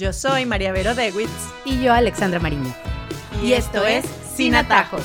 Yo soy María Vero Dewitz. Y yo, Alexandra Mariño. Y, esto es Sin Atajos.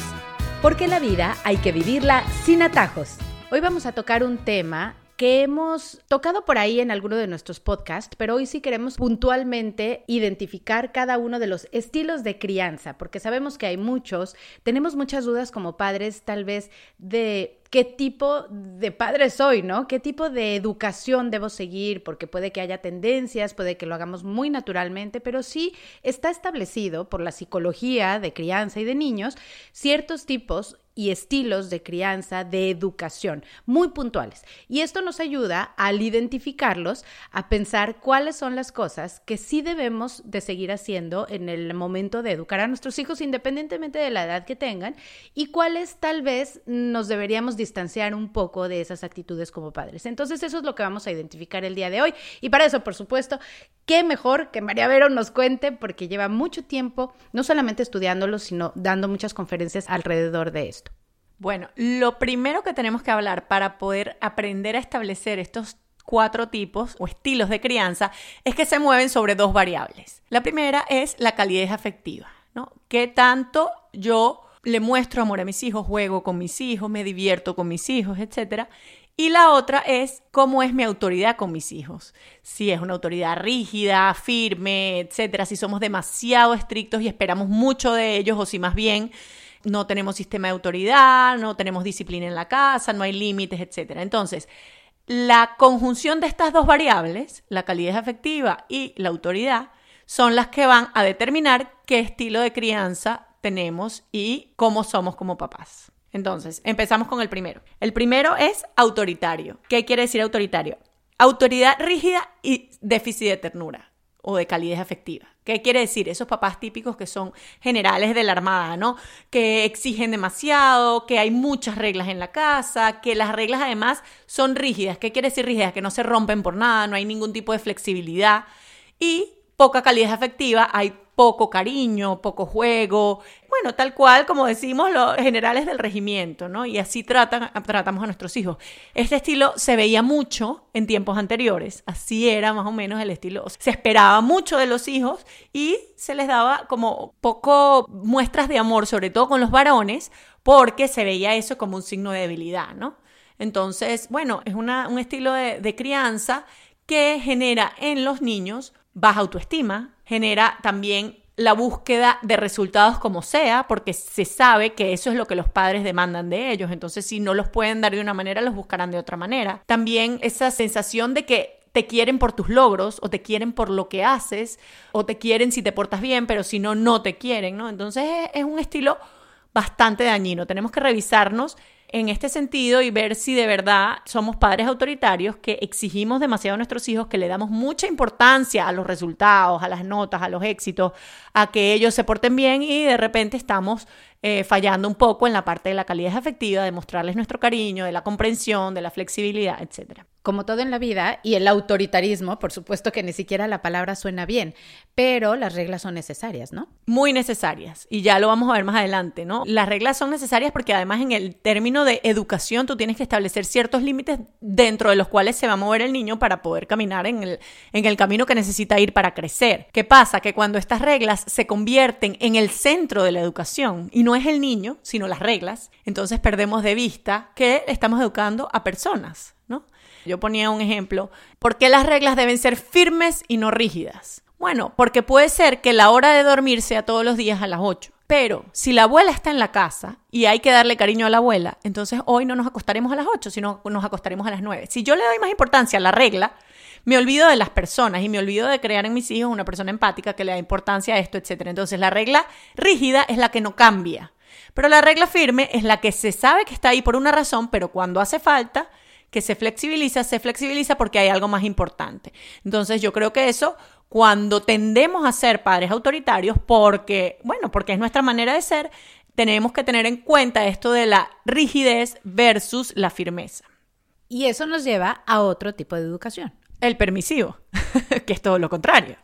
Porque la vida hay que vivirla sin atajos. Hoy vamos a tocar un tema que hemos tocado por ahí en alguno de nuestros podcasts, pero hoy sí queremos puntualmente identificar cada uno de los estilos de crianza, porque sabemos que hay muchos, tenemos muchas dudas como padres tal vez de qué tipo de padre soy, ¿no? ¿Qué tipo de educación debo seguir? Porque puede que haya tendencias, puede que lo hagamos muy naturalmente, pero sí está establecido por la psicología de crianza y de niños ciertos tipos y estilos de crianza, de educación, muy puntuales. Y esto nos ayuda al identificarlos, a pensar cuáles son las cosas que sí debemos de seguir haciendo en el momento de educar a nuestros hijos, independientemente de la edad que tengan, y cuáles tal vez nos deberíamos distanciar un poco de esas actitudes como padres. Entonces eso es lo que vamos a identificar el día de hoy. Y para eso, por supuesto, qué mejor que María Vero nos cuente, porque lleva mucho tiempo no solamente estudiándolo, sino dando muchas conferencias alrededor de esto. Bueno, lo primero que tenemos que hablar para poder aprender a establecer estos cuatro tipos o estilos de crianza es que se mueven sobre dos variables. La primera es la calidez afectiva, ¿no? ¿Qué tanto yo le muestro amor a mis hijos, juego con mis hijos, me divierto con mis hijos, etcétera? Y la otra es cómo es mi autoridad con mis hijos. Si es una autoridad rígida, firme, etcétera, si somos demasiado estrictos y esperamos mucho de ellos o si más bien no tenemos sistema de autoridad, no tenemos disciplina en la casa, no hay límites, etc. Entonces, la conjunción de estas dos variables, la calidez afectiva y la autoridad, son las que van a determinar qué estilo de crianza tenemos y cómo somos como papás. Entonces, empezamos con el primero. El primero es autoritario. ¿Qué quiere decir autoritario? Autoridad rígida y déficit de ternura o de calidez afectiva. ¿Qué quiere decir? Esos papás típicos que son generales de la Armada, ¿no? Que exigen demasiado, que hay muchas reglas en la casa, que las reglas además son rígidas. ¿Qué quiere decir rígidas? Que no se rompen por nada, no hay ningún tipo de flexibilidad. Y poca calidad afectiva, hay poco cariño, poco juego, bueno, tal cual como decimos los generales del regimiento, ¿no? Y así tratan, tratamos a nuestros hijos. Este estilo se veía mucho en tiempos anteriores, así era más o menos el estilo. Se esperaba mucho de los hijos y se les daba como poco muestras de amor, sobre todo con los varones, porque se veía eso como un signo de debilidad, ¿no? Entonces, bueno, es un estilo de crianza que genera en los niños baja autoestima, genera también la búsqueda de resultados como sea, porque se sabe que eso es lo que los padres demandan de ellos. Entonces, si no los pueden dar de una manera, los buscarán de otra manera. También esa sensación de que te quieren por tus logros o te quieren por lo que haces o te quieren si te portas bien, pero si no, no te quieren, ¿no? Entonces es un estilo bastante dañino. Tenemos que revisarnos en este sentido y ver si de verdad somos padres autoritarios que exigimos demasiado a nuestros hijos, que le damos mucha importancia a los resultados, a las notas, a los éxitos, a que ellos se porten bien y de repente estamos eh, fallando un poco en la parte de la calidad afectiva, de mostrarles nuestro cariño, de la comprensión, de la flexibilidad, etcétera como todo en la vida, y el autoritarismo, por supuesto que ni siquiera la palabra suena bien, pero las reglas son necesarias, ¿no? Muy necesarias, y ya lo vamos a ver más adelante, ¿no? Las reglas son necesarias porque además en el término de educación tú tienes que establecer ciertos límites dentro de los cuales se va a mover el niño para poder caminar en el, en el camino que necesita ir para crecer. ¿Qué pasa? Que cuando estas reglas se convierten en el centro de la educación, y no es el niño, sino las reglas, entonces perdemos de vista que estamos educando a personas, ¿no? Yo ponía un ejemplo. ¿Por qué las reglas deben ser firmes y no rígidas? Bueno, porque puede ser que la hora de dormir sea todos los días a las 8. Pero si la abuela está en la casa y hay que darle cariño a la abuela, entonces hoy no nos acostaremos a las 8, sino nos acostaremos a las 9. Si yo le doy más importancia a la regla, me olvido de las personas y me olvido de crear en mis hijos una persona empática que le da importancia a esto, etc. Entonces la regla rígida es la que no cambia. Pero la regla firme es la que se sabe que está ahí por una razón, pero cuando hace falta, que se flexibiliza, se flexibiliza porque hay algo más importante. Entonces yo creo que eso, cuando tendemos a ser padres autoritarios, porque, bueno, porque es nuestra manera de ser, tenemos que tener en cuenta esto de la rigidez versus la firmeza. Y eso nos lleva a otro tipo de educación. El permisivo, que es todo lo contrario.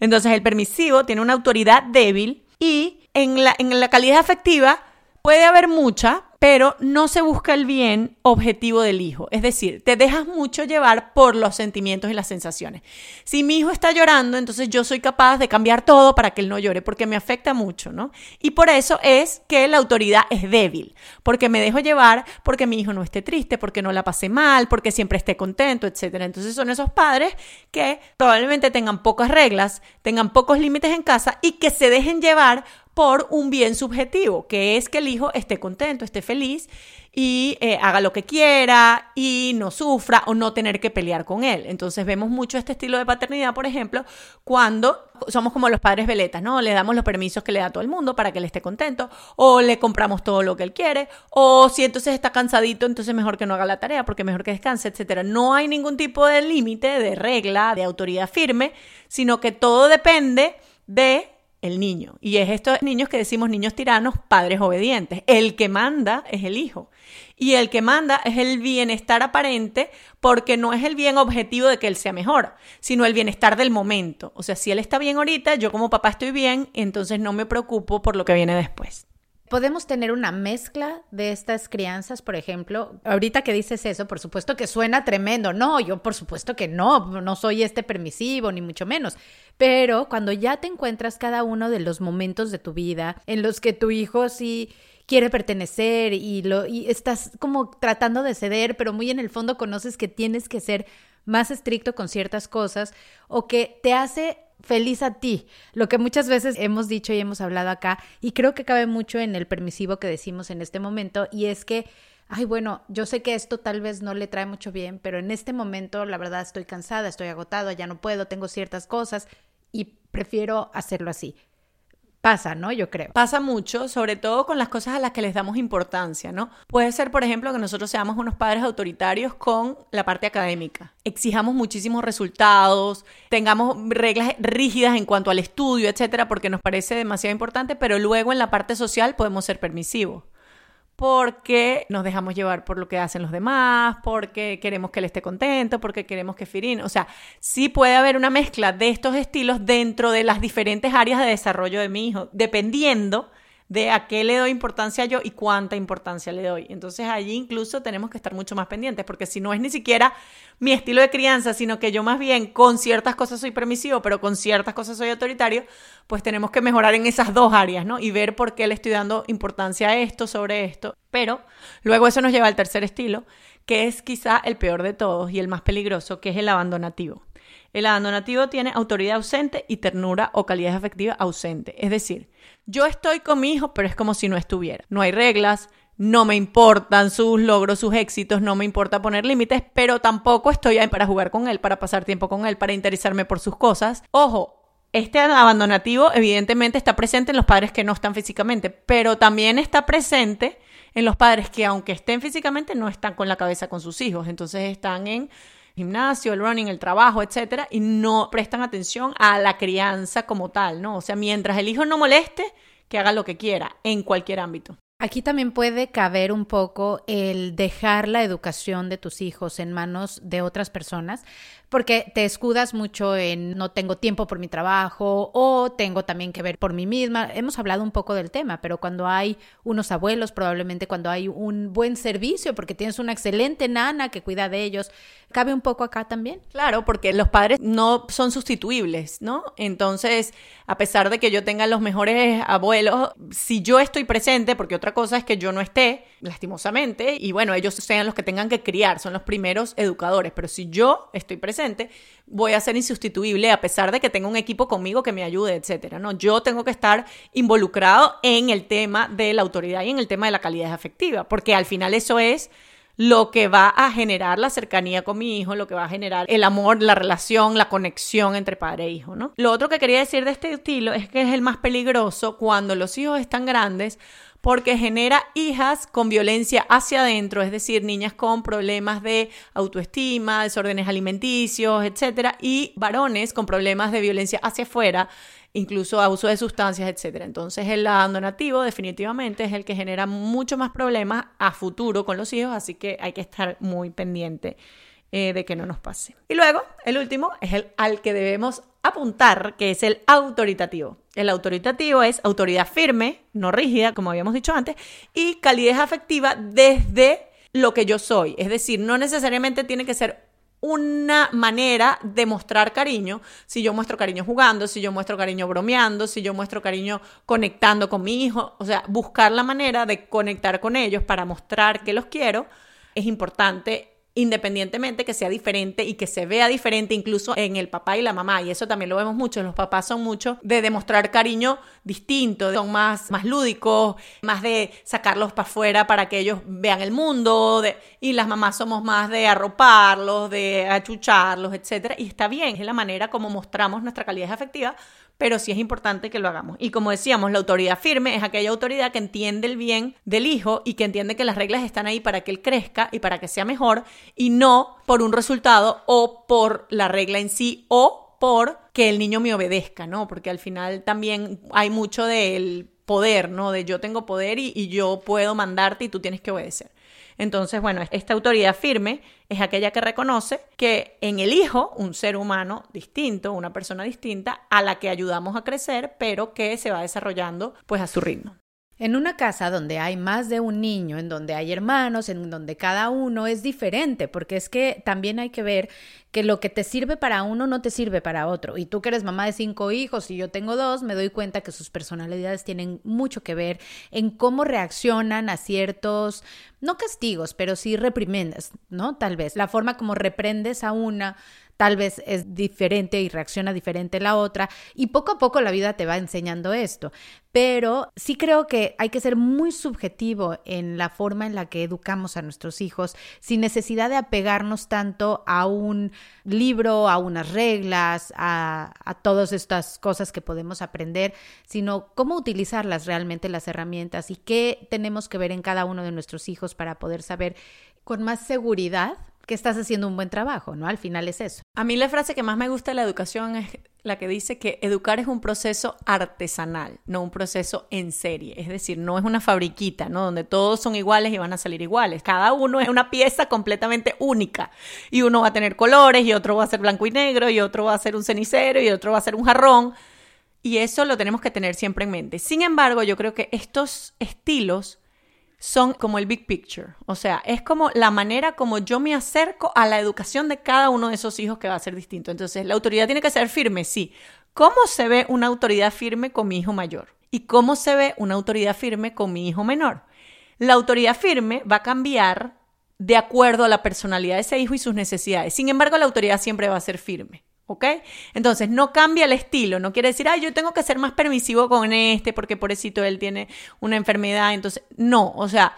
Entonces el permisivo tiene una autoridad débil y en la, en la calidad afectiva puede haber mucha, pero no se busca el bien objetivo del hijo. Es decir, te dejas mucho llevar por los sentimientos y las sensaciones. Si mi hijo está llorando, entonces yo soy capaz de cambiar todo para que él no llore, porque me afecta mucho, ¿no? Y por eso es que la autoridad es débil, porque me dejo llevar porque mi hijo no esté triste, porque no la pase mal, porque siempre esté contento, etc. Entonces son esos padres que probablemente tengan pocas reglas, tengan pocos límites en casa y que se dejen llevar por un bien subjetivo, que es que el hijo esté contento, esté feliz y eh, haga lo que quiera y no sufra o no tener que pelear con él. Entonces vemos mucho este estilo de paternidad, por ejemplo, cuando somos como los padres veletas, ¿no? Le damos los permisos que le da todo el mundo para que él esté contento o le compramos todo lo que él quiere o si entonces está cansadito, entonces mejor que no haga la tarea porque mejor que descanse, etcétera. No hay ningún tipo de límite, de regla, de autoridad firme, sino que todo depende de el niño. Y es estos niños que decimos niños tiranos, padres obedientes. El que manda es el hijo. Y el que manda es el bienestar aparente porque no es el bien objetivo de que él sea mejor, sino el bienestar del momento. O sea, si él está bien ahorita, yo como papá estoy bien, entonces no me preocupo por lo que viene después. Podemos tener una mezcla de estas crianzas, por ejemplo. Ahorita que dices eso, por supuesto que suena tremendo. No, yo por supuesto que no, no soy este permisivo, ni mucho menos. Pero cuando ya te encuentras cada uno de los momentos de tu vida en los que tu hijo sí quiere pertenecer y, lo, estás como tratando de ceder, pero muy en el fondo conoces que tienes que ser más estricto con ciertas cosas o que te hace feliz a ti, lo que muchas veces hemos dicho y hemos hablado acá, y creo que cabe mucho en el permisivo que decimos en este momento, y es que, ay, bueno, yo sé que esto tal vez no le trae mucho bien, pero en este momento la verdad estoy cansada, estoy agotado, ya no puedo, tengo ciertas cosas, y prefiero hacerlo así pasa, ¿no? Yo creo. Pasa mucho, sobre todo con las cosas a las que les damos importancia, ¿no? Puede ser, por ejemplo, que nosotros seamos unos padres autoritarios con la parte académica. Exijamos muchísimos resultados, tengamos reglas rígidas en cuanto al estudio, etcétera, porque nos parece demasiado importante, pero luego en la parte social podemos ser permisivos porque nos dejamos llevar por lo que hacen los demás, porque queremos que él esté contento, porque queremos que Firin, o sea, sí puede haber una mezcla de estos estilos dentro de las diferentes áreas de desarrollo de mi hijo, dependiendo de a qué le doy importancia yo y cuánta importancia le doy. Entonces allí incluso tenemos que estar mucho más pendientes, porque si no es ni siquiera mi estilo de crianza, sino que yo más bien con ciertas cosas soy permisivo, pero con ciertas cosas soy autoritario, pues tenemos que mejorar en esas dos áreas, ¿no? Y ver por qué le estoy dando importancia a esto sobre esto. Pero luego eso nos lleva al tercer estilo, que es quizá el peor de todos y el más peligroso, que es el abandonativo. El abandonativo tiene autoridad ausente y ternura o calidad afectiva ausente. Es decir, yo estoy con mi hijo, pero es como si no estuviera. No hay reglas, no me importan sus logros, sus éxitos, no me importa poner límites, pero tampoco estoy ahí para jugar con él, para pasar tiempo con él, para interesarme por sus cosas. Ojo, este abandonativo evidentemente está presente en los padres que no están físicamente, pero también está presente en los padres que aunque estén físicamente no están con la cabeza con sus hijos, entonces están en gimnasio, el running, el trabajo, etcétera, y no prestan atención a la crianza como tal, ¿no? O sea, mientras el hijo no moleste, que haga lo que quiera en cualquier ámbito. Aquí también puede caber un poco el dejar la educación de tus hijos en manos de otras personas, porque te escudas mucho en no tengo tiempo por mi trabajo o tengo también que ver por mí misma. Hemos hablado un poco del tema, pero cuando hay unos abuelos, probablemente cuando hay un buen servicio, porque tienes una excelente nana que cuida de ellos, cabe un poco acá también. Claro, porque los padres no son sustituibles, ¿no? Entonces, a pesar de que yo tenga los mejores abuelos, si yo estoy presente, porque otra cosa es que yo no esté, lastimosamente, y bueno, ellos sean los que tengan que criar, son los primeros educadores, pero si yo estoy presente, voy a ser insustituible a pesar de que tenga un equipo conmigo que me ayude, etcétera, ¿no? Yo tengo que estar involucrado en el tema de la autoridad y en el tema de la calidad afectiva, porque al final eso es lo que va a generar la cercanía con mi hijo, lo que va a generar el amor, la relación, la conexión entre padre e hijo, ¿no? Lo otro que quería decir de este estilo es que es el más peligroso cuando los hijos están grandes porque genera hijas con violencia hacia adentro, es decir, niñas con problemas de autoestima, desórdenes alimenticios, etcétera, y varones con problemas de violencia hacia afuera, incluso abuso de sustancias, etcétera. Entonces, el abandonativo definitivamente es el que genera mucho más problemas a futuro con los hijos, así que hay que estar muy pendiente eh, de que no nos pase. Y luego, el último es el al que debemos apuntar, que es el autoritativo. El autoritativo es autoridad firme, no rígida, como habíamos dicho antes, y calidez afectiva desde lo que yo soy. Es decir, no necesariamente tiene que ser una manera de mostrar cariño. Si yo muestro cariño jugando, si yo muestro cariño bromeando, si yo muestro cariño conectando con mi hijo, o sea, buscar la manera de conectar con ellos para mostrar que los quiero es importante independientemente que sea diferente y que se vea diferente incluso en el papá y la mamá. Y eso también lo vemos mucho. Los papás son mucho de demostrar cariño distinto, son más, más lúdicos, más de sacarlos para afuera para que ellos vean el mundo. y las mamás somos más de arroparlos, de achucharlos, etc. Y está bien, es la manera como mostramos nuestra calidad afectiva pero sí es importante que lo hagamos. Y como decíamos, la autoridad firme es aquella autoridad que entiende el bien del hijo y que entiende que las reglas están ahí para que él crezca y para que sea mejor y no por un resultado o por la regla en sí o por que el niño me obedezca, ¿no? Porque al final también hay mucho del poder, ¿no? De yo tengo poder y, y yo puedo mandarte y tú tienes que obedecer. Entonces, bueno, esta autoridad firme es aquella que reconoce que en el hijo, un ser humano distinto, una persona distinta, a la que ayudamos a crecer, pero que se va desarrollando pues a su ritmo. En una casa donde hay más de un niño, en donde hay hermanos, en donde cada uno es diferente, porque es que también hay que ver que lo que te sirve para uno no te sirve para otro. Y tú que eres mamá de cinco hijos y yo tengo dos, me doy cuenta que sus personalidades tienen mucho que ver en cómo reaccionan a ciertos, no castigos, pero sí reprimendas, ¿no? Tal vez. La forma como reprendes a una tal vez es diferente y reacciona diferente la otra y poco a poco la vida te va enseñando esto. Pero sí creo que hay que ser muy subjetivo en la forma en la que educamos a nuestros hijos sin necesidad de apegarnos tanto a un libro, a unas reglas, a, a todas estas cosas que podemos aprender, sino cómo utilizarlas realmente las herramientas y qué tenemos que ver en cada uno de nuestros hijos para poder saber con más seguridad que estás haciendo un buen trabajo, ¿no? Al final es eso. A mí la frase que más me gusta de la educación es la que dice que educar es un proceso artesanal, no un proceso en serie. Es decir, no es una fabriquita, ¿no? Donde todos son iguales y van a salir iguales. Cada uno es una pieza completamente única. Y uno va a tener colores, y otro va a ser blanco y negro, y otro va a ser un cenicero, y otro va a ser un jarrón. Y eso lo tenemos que tener siempre en mente. Sin embargo, yo creo que estos estilos son como el big picture. O sea, es como la manera como yo me acerco a la educación de cada uno de esos hijos que va a ser distinto. Entonces, la autoridad tiene que ser firme, sí. ¿Cómo se ve una autoridad firme con mi hijo mayor? ¿Y cómo se ve una autoridad firme con mi hijo menor? La autoridad firme va a cambiar de acuerdo a la personalidad de ese hijo y sus necesidades. Sin embargo, la autoridad siempre va a ser firme. ¿Ok? Entonces, no cambia el estilo, no quiere decir, ay, yo tengo que ser más permisivo con este porque pobrecito él tiene una enfermedad, entonces, no, o sea,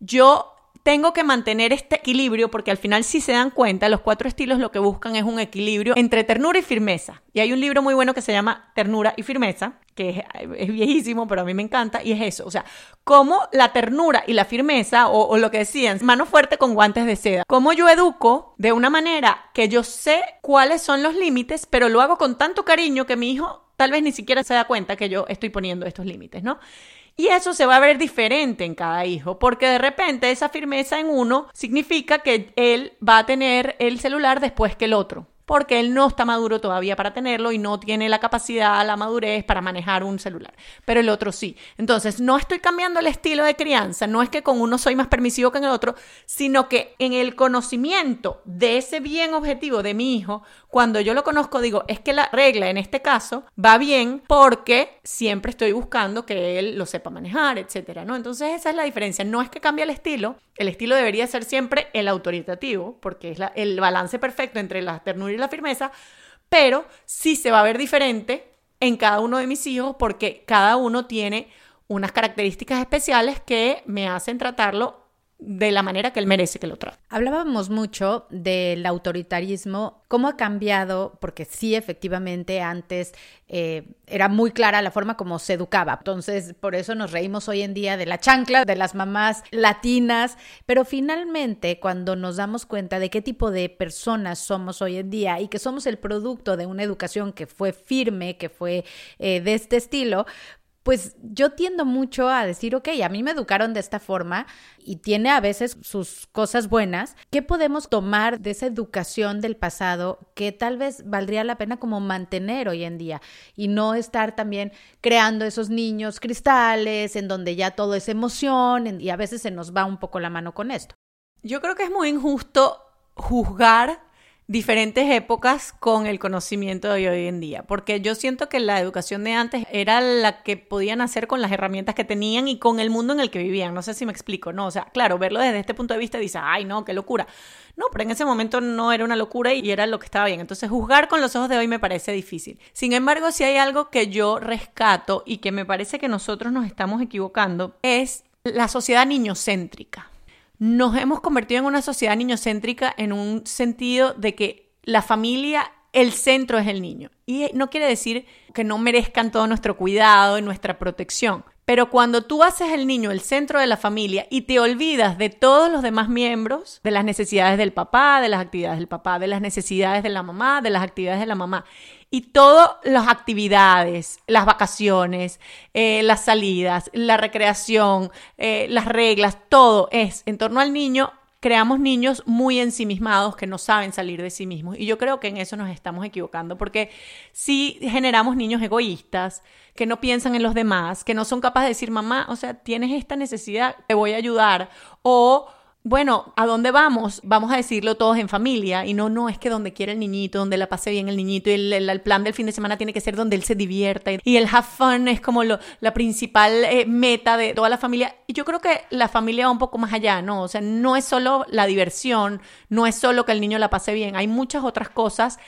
yo tengo que mantener este equilibrio porque al final si se dan cuenta, los cuatro estilos lo que buscan es un equilibrio entre ternura y firmeza. Y hay un libro muy bueno que se llama Ternura y Firmeza, que es, viejísimo, pero a mí me encanta, y es eso, o sea, cómo la ternura y la firmeza, o, o lo que decían, mano fuerte con guantes de seda, cómo yo educo de una manera que yo sé cuáles son los límites, pero lo hago con tanto cariño que mi hijo tal vez ni siquiera se da cuenta que yo estoy poniendo estos límites, ¿no? Y eso se va a ver diferente en cada hijo, porque de repente esa firmeza en uno significa que él va a tener el celular después que el otro porque él no está maduro todavía para tenerlo y no tiene la capacidad, la madurez para manejar un celular, pero el otro sí. Entonces, no estoy cambiando el estilo de crianza, no es que con uno soy más permisivo que en el otro, sino que en el conocimiento de ese bien objetivo de mi hijo, cuando yo lo conozco, digo, es que la regla en este caso va bien porque siempre estoy buscando que él lo sepa manejar, etcétera, ¿no? Entonces, esa es la diferencia. No es que cambie el estilo, el estilo debería ser siempre el autoritativo, porque es el balance perfecto entre la ternura y la firmeza, pero sí se va a ver diferente en cada uno de mis hijos porque cada uno tiene unas características especiales que me hacen tratarlo de la manera que él merece que lo trate. Hablábamos mucho del autoritarismo, cómo ha cambiado, porque sí, efectivamente, antes eh, era muy clara la forma como se educaba. Entonces, por eso nos reímos hoy en día de la chancla, de las mamás latinas, pero finalmente, cuando nos damos cuenta de qué tipo de personas somos hoy en día y que somos el producto de una educación que fue firme, que fue eh, de este estilo, pues yo tiendo mucho a decir, ok, a mí me educaron de esta forma y tiene a veces sus cosas buenas. ¿Qué podemos tomar de esa educación del pasado que tal vez valdría la pena como mantener hoy en día y no estar también creando esos niños cristales en donde ya todo es emoción y a veces se nos va un poco la mano con esto? Yo creo que es muy injusto juzgar diferentes épocas con el conocimiento de hoy en día, porque yo siento que la educación de antes era la que podían hacer con las herramientas que tenían y con el mundo en el que vivían, no sé si me explico, no, o sea, claro, verlo desde este punto de vista dice, ay, no, qué locura. No, pero en ese momento no era una locura y era lo que estaba bien. Entonces, juzgar con los ojos de hoy me parece difícil. Sin embargo, si hay algo que yo rescato y que me parece que nosotros nos estamos equivocando, es la sociedad niñocéntrica nos hemos convertido en una sociedad niñocéntrica en un sentido de que la familia, el centro es el niño. Y no quiere decir que no merezcan todo nuestro cuidado y nuestra protección. Pero cuando tú haces el niño el centro de la familia y te olvidas de todos los demás miembros, de las necesidades del papá, de las actividades del papá, de las necesidades de la mamá, de las actividades de la mamá, y todas las actividades, las vacaciones, eh, las salidas, la recreación, eh, las reglas, todo es en torno al niño, creamos niños muy ensimismados que no saben salir de sí mismos. Y yo creo que en eso nos estamos equivocando, porque si generamos niños egoístas, que no piensan en los demás, que no son capaces de decir, mamá, o sea, tienes esta necesidad, te voy a ayudar, o bueno, ¿a dónde vamos? Vamos a decirlo todos en familia y no, no, es que donde quiera el niñito, donde la pase bien el niñito y el, plan del fin de semana tiene que ser donde él se divierta y el have fun es como lo, la principal eh, meta de toda la familia. Y yo creo que la familia va un poco más allá, ¿no? O sea, no es solo la diversión, no es solo que el niño la pase bien, hay muchas otras cosas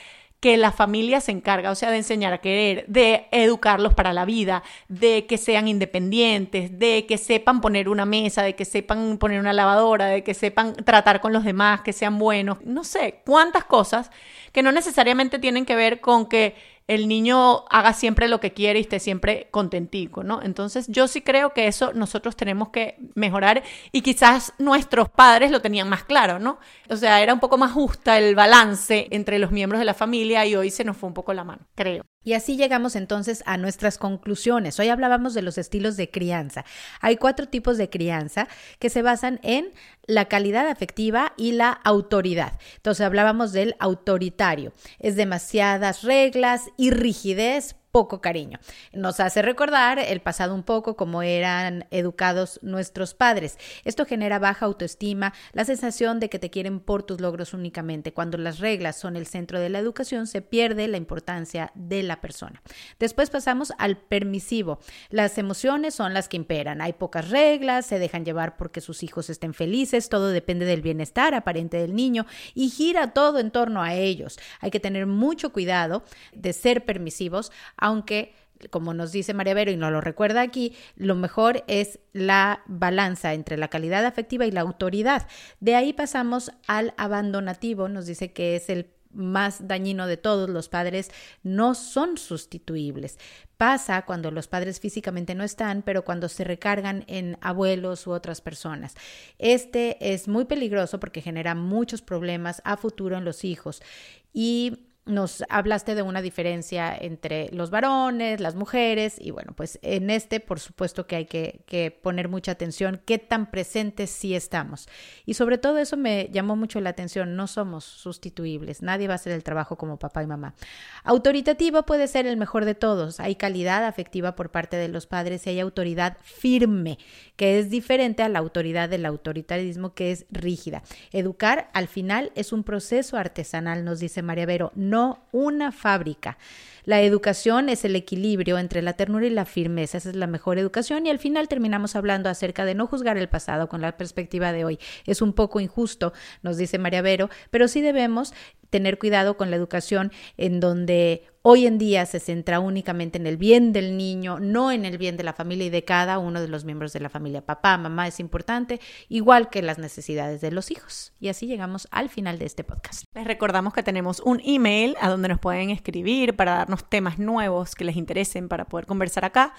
que la familia se encarga, o sea, de enseñar a querer, de educarlos para la vida, de que sean independientes, de que sepan poner una mesa, de que sepan poner una lavadora, de que sepan tratar con los demás, que sean buenos, no sé, cuántas cosas que no necesariamente tienen que ver con que el niño haga siempre lo que quiere y esté siempre contentico, ¿no? Entonces yo sí creo que eso nosotros tenemos que mejorar y quizás nuestros padres lo tenían más claro, ¿no? O sea, era un poco más justa el balance entre los miembros de la familia y hoy se nos fue un poco la mano, creo. Y así llegamos entonces a nuestras conclusiones. Hoy hablábamos de los estilos de crianza. Hay cuatro tipos de crianza que se basan en la calidad afectiva y la autoridad. Entonces hablábamos del autoritario. Es demasiadas reglas y rigidez poco cariño. Nos hace recordar el pasado un poco como eran educados nuestros padres. Esto genera baja autoestima, la sensación de que te quieren por tus logros únicamente. Cuando las reglas son el centro de la educación, se pierde la importancia de la persona. Después pasamos al permisivo. Las emociones son las que imperan. Hay pocas reglas, se dejan llevar porque sus hijos estén felices, todo depende del bienestar aparente del niño y gira todo en torno a ellos. Hay que tener mucho cuidado de ser permisivos aunque como nos dice María Vero y nos lo recuerda aquí, lo mejor es la balanza entre la calidad afectiva y la autoridad. De ahí pasamos al abandonativo, nos dice que es el más dañino de todos, los padres no son sustituibles. Pasa cuando los padres físicamente no están, pero cuando se recargan en abuelos u otras personas. Este es muy peligroso porque genera muchos problemas a futuro en los hijos y nos hablaste de una diferencia entre los varones, las mujeres, y bueno, pues en este, por supuesto que hay que, poner mucha atención, qué tan presentes sí estamos. Y sobre todo eso me llamó mucho la atención, no somos sustituibles, nadie va a hacer el trabajo como papá y mamá. Autoritativo puede ser el mejor de todos, hay calidad afectiva por parte de los padres y hay autoridad firme, que es diferente a la autoridad del autoritarismo que es rígida. Educar al final es un proceso artesanal, nos dice María Vero no una fábrica. La educación es el equilibrio entre la ternura y la firmeza. Esa es la mejor educación y al final terminamos hablando acerca de no juzgar el pasado con la perspectiva de hoy. Es un poco injusto, nos dice María Vero, pero sí debemos tener cuidado con la educación en donde hoy en día se centra únicamente en el bien del niño, no en el bien de la familia y de cada uno de los miembros de la familia. Papá, mamá es importante, igual que las necesidades de los hijos. Y así llegamos al final de este podcast. Les recordamos que tenemos un email a donde nos pueden escribir para darnos temas nuevos que les interesen para poder conversar acá.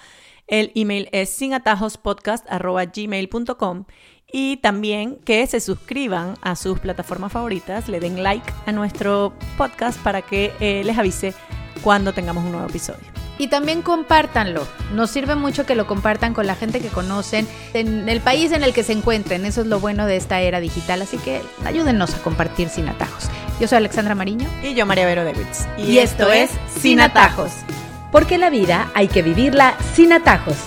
El email es sinatajospodcast.gmail.com y también que se suscriban a sus plataformas favoritas, le den like a nuestro podcast para que eh, les avise cuando tengamos un nuevo episodio. y también compártanlo. Nos sirve mucho que lo compartan con la gente que conocen en el país en el que se encuentren. Eso es lo bueno de esta era digital, así que ayúdennos a compartir sin atajos. Yo soy Alexandra Mariño. Y yo María Vero Davids. Y, esto es Sin Atajos. Porque la vida hay que vivirla sin atajos.